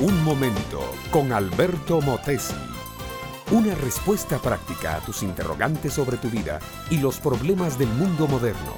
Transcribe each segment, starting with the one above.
Un momento con Alberto Motesi. Una respuesta práctica a tus interrogantes sobre tu vida y los problemas del mundo moderno.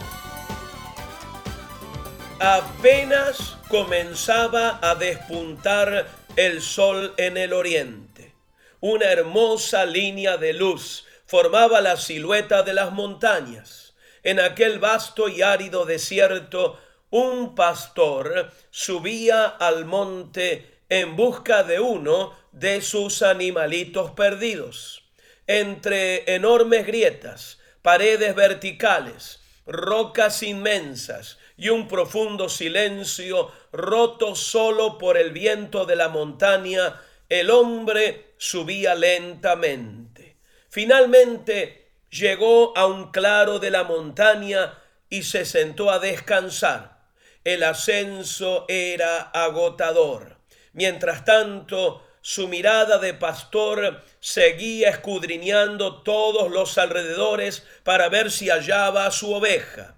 Apenas comenzaba a despuntar el sol en el oriente. Una hermosa línea de luz formaba la silueta de las montañas. En aquel vasto y árido desierto, un pastor subía al monte en busca de uno de sus animalitos perdidos. Entre enormes grietas, paredes verticales, rocas inmensas y un profundo silencio roto solo por el viento de la montaña, el hombre subía lentamente. Finalmente llegó a un claro de la montaña y se sentó a descansar. El ascenso era agotador. Mientras tanto, su mirada de pastor seguía escudriñando todos los alrededores para ver si hallaba a su oveja.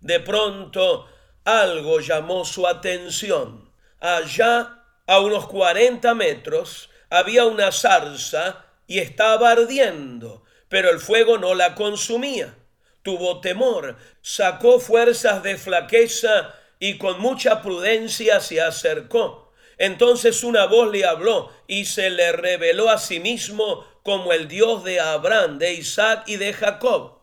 De pronto algo llamó su atención. Allá, a unos cuarenta metros, había una zarza y estaba ardiendo, pero el fuego no la consumía. Tuvo temor, sacó fuerzas de flaqueza y con mucha prudencia se acercó. Entonces una voz le habló y se le reveló a sí mismo como el Dios de Abraham, de Isaac y de Jacob.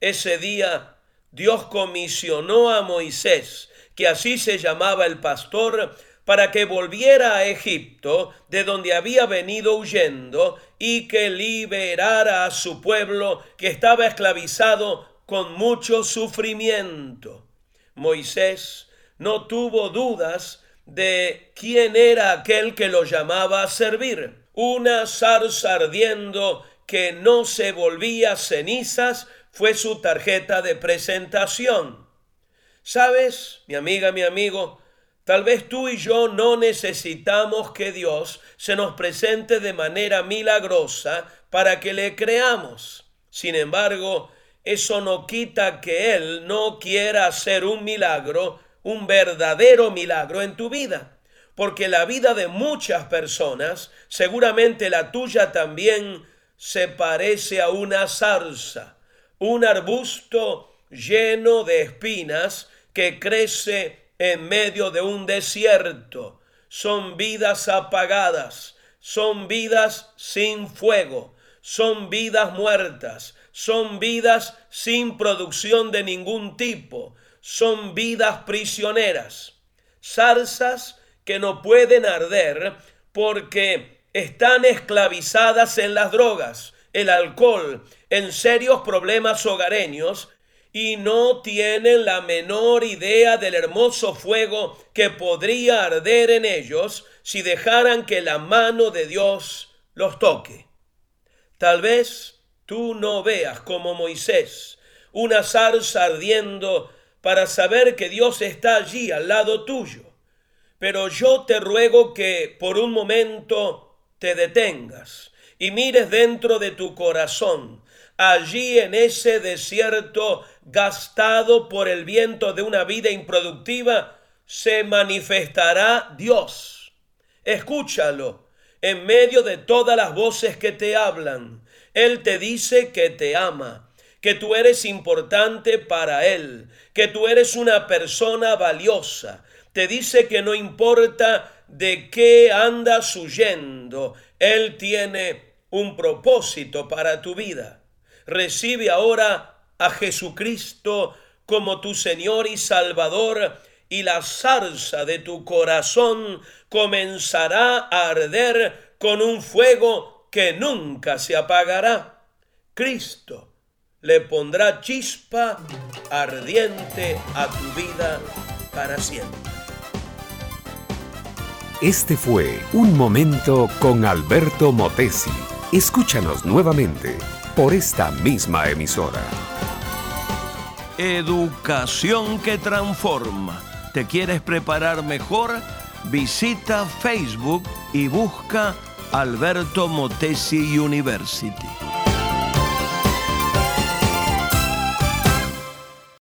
Ese día Dios comisionó a Moisés, que así se llamaba el pastor, para que volviera a Egipto, de donde había venido huyendo, y que liberara a su pueblo que estaba esclavizado con mucho sufrimiento. Moisés no tuvo dudas de quién era aquel que lo llamaba a servir. Una zarza ardiendo que no se volvía cenizas fue su tarjeta de presentación. ¿Sabes, mi amiga, mi amigo? Tal vez tú y yo no necesitamos que Dios se nos presente de manera milagrosa para que le creamos. Sin embargo, eso no quita que Él no quiera hacer un milagro un verdadero milagro en tu vida. Porque la vida de muchas personas, seguramente la tuya también, se parece a una zarza, un arbusto lleno de espinas que crece en medio de un desierto. Son vidas apagadas, son vidas sin fuego, son vidas muertas, son vidas sin producción de ningún tipo, son vidas prisioneras, zarzas que no pueden arder porque están esclavizadas en las drogas, el alcohol, en serios problemas hogareños y no tienen la menor idea del hermoso fuego que podría arder en ellos si dejaran que la mano de Dios los toque. Tal vez tú no veas como Moisés una zarza ardiendo para saber que Dios está allí al lado tuyo. Pero yo te ruego que por un momento te detengas y mires dentro de tu corazón, allí en ese desierto gastado por el viento de una vida improductiva, se manifestará Dios. Escúchalo en medio de todas las voces que te hablan. Él te dice que te ama que tú eres importante para Él, que tú eres una persona valiosa. Te dice que no importa de qué andas huyendo, Él tiene un propósito para tu vida. Recibe ahora a Jesucristo como tu Señor y Salvador y la zarza de tu corazón comenzará a arder con un fuego que nunca se apagará. Cristo le pondrá chispa ardiente a tu vida para siempre. Este fue Un Momento con Alberto Motesi. Escúchanos nuevamente por esta misma emisora. Educación que transforma. ¿Te quieres preparar mejor? Visita Facebook y busca Alberto Motesi University.